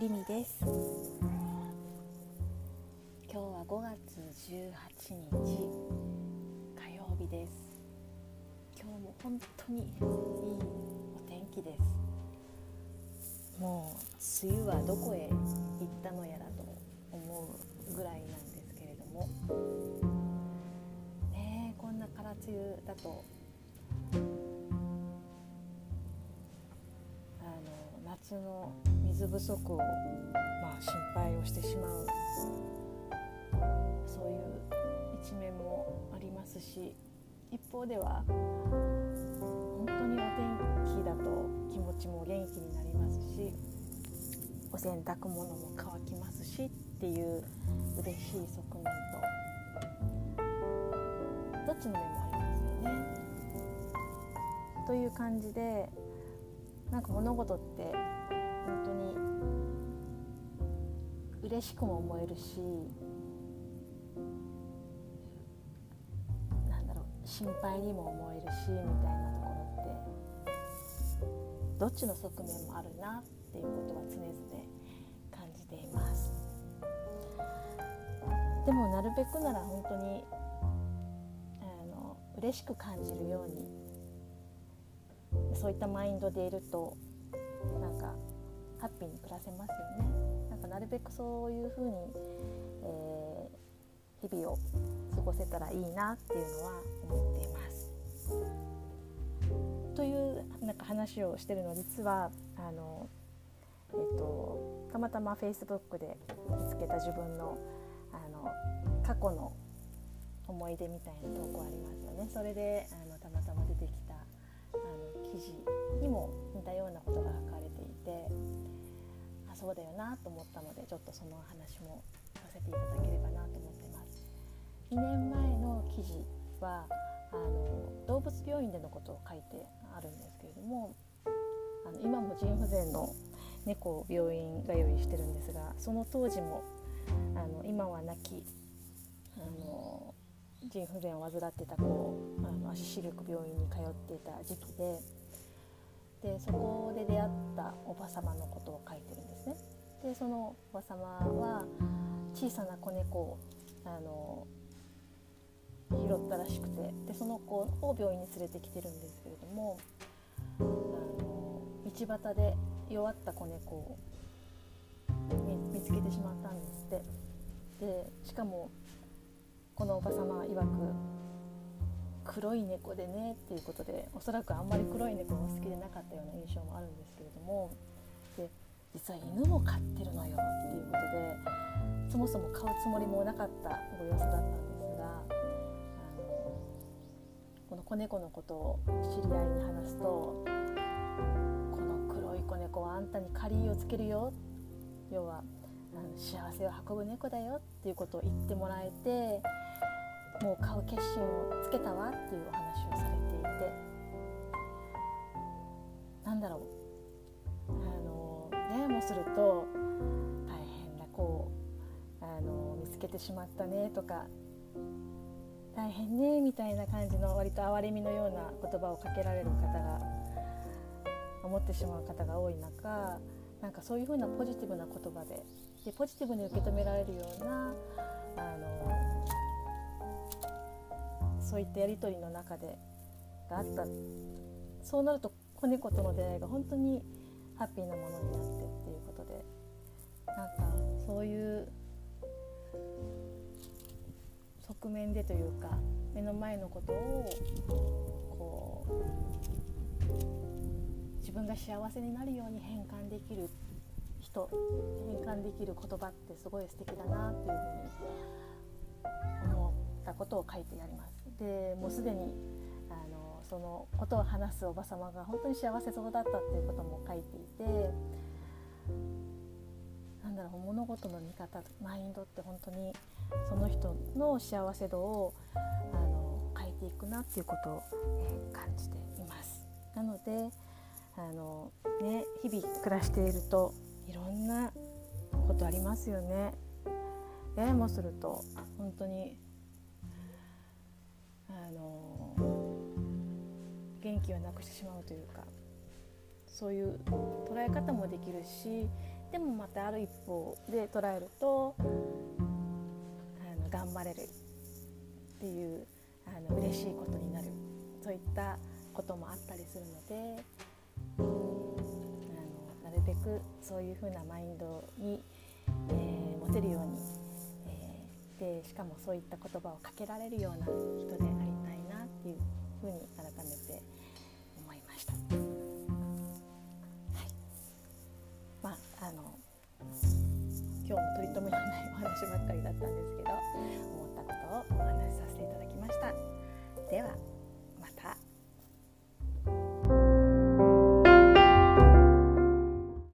リミです。今日は5月18日火曜日です。今日も本当にいいお天気です。もう梅雨はどこへ行ったのやらと思うぐらいなんですけれども。ねこんな空梅雨だと。夏の水不足を、まあ、心配をしてしまうそういう一面もありますし一方では本当にお天気だと気持ちも元気になりますしお洗濯物も乾きますしっていう嬉しい側面とどっちの面もありますよね。という感じでなんか物事って本当に嬉しくも思えるしなんだろう心配にも思えるしみたいなところってどっちの側面もあるなっていうことは常々感じています。でもなるべくなら本当にあの嬉しく感じるようにそういったマインドでいるとなんかハッピーに暮らせますよねなんかなるべくそういうふうに、えー、日々を過ごせたらいいなっていうのは思っています。というなんか話をしてるの実はあの、えっと、たまたま Facebook で見つけた自分のあの過去の思い出みたいな投稿ありますよね。それであのたまたま出てきたあの記事にも似たようなことが書かれていてあそうだよなと思ったのでちょっとその話もさせていただければなと思ってます。2年前の記事はあの動物病院でのことを書いてあるんですけれどもあの今も腎不全の猫を病院通いしてるんですがその当時もあの今は亡きあの腎不全を患ってた子あの足しげく病院に通っていた時期ででそこで出会ったおば様のことを書いてるんですね。でそのおば様は小さな子猫をあの拾ったらしくてでその子を病院に連れてきてるんですけれどもあの道端で弱った子猫を見つけてしまったんですってでしかもこのおば様曰く黒い猫でねっていうことでおそらくあんまり黒い猫が好きでなかったような印象もあるんですけれどもで実は犬も飼ってるのよっていうことでそもそも飼うつもりもなかったご様子だったんですがあのこの子猫のことを知り合いに話すと「この黒い子猫はあんたに借りをつけるよ」要はあの幸せを運ぶ猫だよっていうことを言ってもらえてもう買う決心をつけたわっていうお話をされていて。なんだろう。あのねもすると大変な子あの見つけてしまったねとか大変ねみたいな感じの割と哀れみのような言葉をかけられる方が思ってしまう方が多い中なんかそういうふうなポジティブな言葉ででポジティブに受け止められるようなあのそういったやり取りの中でがあった。そうなると子猫との出会いが本当にハッピーなものになってっていうことで。なんかそういう側面でというか目の前のことをこう自分が幸せになるように変換できる人変換できる言葉ってすごい素敵だなというふうに思ったことを書いてやります。でもうすでにあのそのことを話すおば様が本当に幸せそうだったっていうことも書いていてなんだろう物事の見方マインドって本当にその人の幸せ度をあの変えていくなっていうことを、え、感じています。なのであの、ね、日々暮らしているといろんなことありますよね。ややもすると本当にあの元気をなくしてしまうというかそういう捉え方もできるしでもまたある一方で捉えるとあの頑張れるっていうあの嬉しいことになる。そういったこともあったりするのでなるべくそういうふうなマインドに、えー、持てるように、でしかもそういった言葉をかけられるような人でありたいなっていうふうに改めて思いました。はいまああの今日も取り留めのないお話ばっか